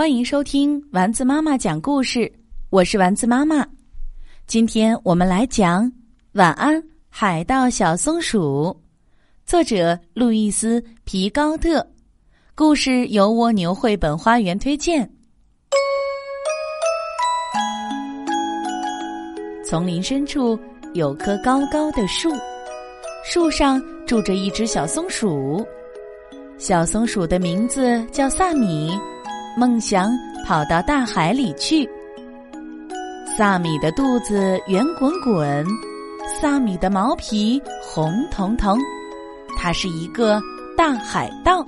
欢迎收听丸子妈妈讲故事，我是丸子妈妈。今天我们来讲《晚安海盗小松鼠》，作者路易斯·皮高特，故事由蜗牛绘本花园推荐。丛林深处有棵高高的树，树上住着一只小松鼠。小松鼠的名字叫萨米，梦想跑到大海里去。萨米的肚子圆滚滚，萨米的毛皮红彤彤，他是一个大海盗，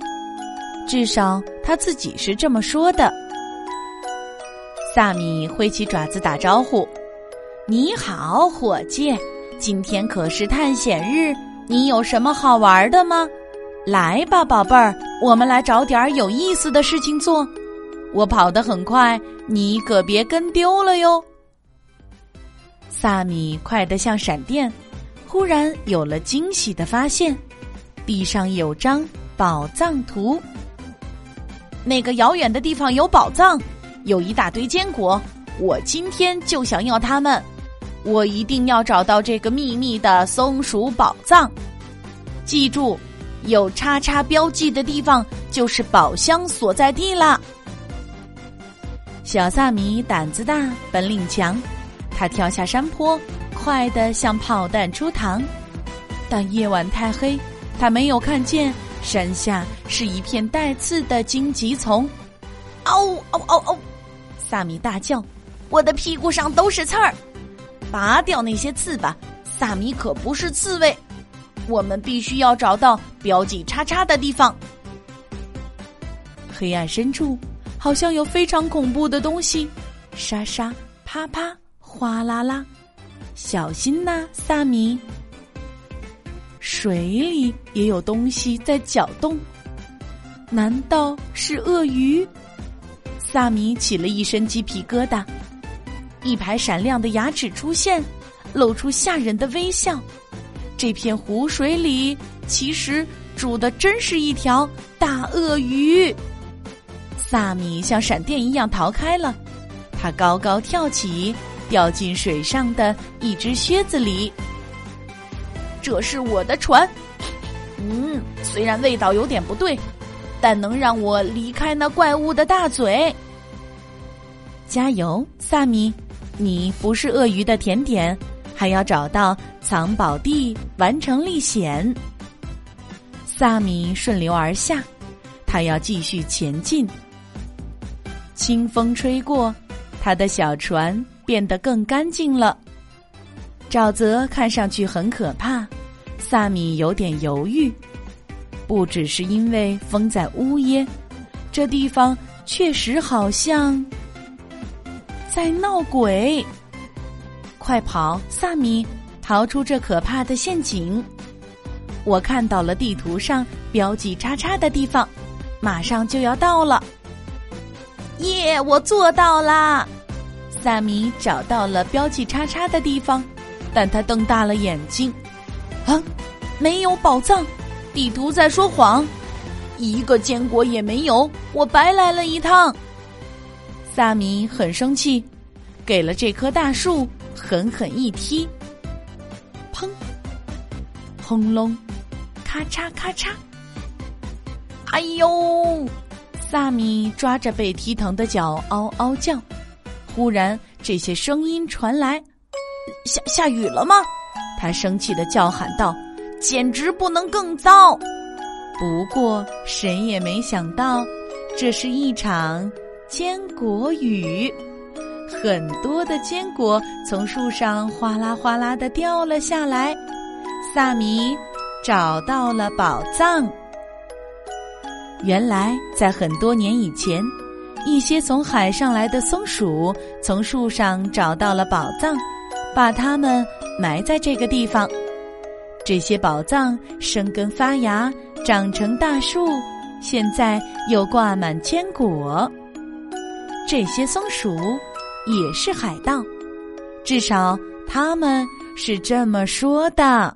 至少他自己是这么说的。萨米挥起爪子打招呼：“你好，伙计，今天可是探险日，你有什么好玩的吗？”来吧，宝贝儿，我们来找点有意思的事情做。我跑得很快，你可别跟丢了哟。萨米快得像闪电，忽然有了惊喜的发现：地上有张宝藏图。那个遥远的地方有宝藏，有一大堆坚果，我今天就想要它们。我一定要找到这个秘密的松鼠宝藏。记住。有叉叉标记的地方就是宝箱所在地了。小萨米胆子大，本领强，他跳下山坡，快得像炮弹出膛。但夜晚太黑，他没有看见山下是一片带刺的荆棘丛。嗷嗷嗷嗷！萨米大叫：“我的屁股上都是刺儿！拔掉那些刺吧！萨米可不是刺猬。”我们必须要找到标记叉叉的地方。黑暗深处好像有非常恐怖的东西，沙沙、啪啪、哗啦啦，小心呐，萨米！水里也有东西在搅动，难道是鳄鱼？萨米起了一身鸡皮疙瘩。一排闪亮的牙齿出现，露出吓人的微笑。这片湖水里，其实住的真是一条大鳄鱼。萨米像闪电一样逃开了，他高高跳起，掉进水上的一只靴子里。这是我的船，嗯，虽然味道有点不对，但能让我离开那怪物的大嘴。加油，萨米，你不是鳄鱼的甜点。还要找到藏宝地，完成历险。萨米顺流而下，他要继续前进。清风吹过，他的小船变得更干净了。沼泽看上去很可怕，萨米有点犹豫。不只是因为风在呜咽，这地方确实好像在闹鬼。快跑，萨米！逃出这可怕的陷阱！我看到了地图上标记叉叉的地方，马上就要到了。耶！我做到啦！萨米找到了标记叉叉的地方，但他瞪大了眼睛。啊，没有宝藏！地图在说谎，一个坚果也没有，我白来了一趟。萨米很生气，给了这棵大树。狠狠一踢，砰！轰隆！咔嚓咔嚓！哎呦！萨米抓着被踢疼的脚嗷嗷叫。忽然，这些声音传来：“下下雨了吗？”他生气的叫喊道：“简直不能更糟！”不过，谁也没想到，这是一场坚果雨。很多的坚果从树上哗啦哗啦的掉了下来，萨米找到了宝藏。原来，在很多年以前，一些从海上来的松鼠从树上找到了宝藏，把它们埋在这个地方。这些宝藏生根发芽，长成大树，现在又挂满坚果。这些松鼠。也是海盗，至少他们是这么说的。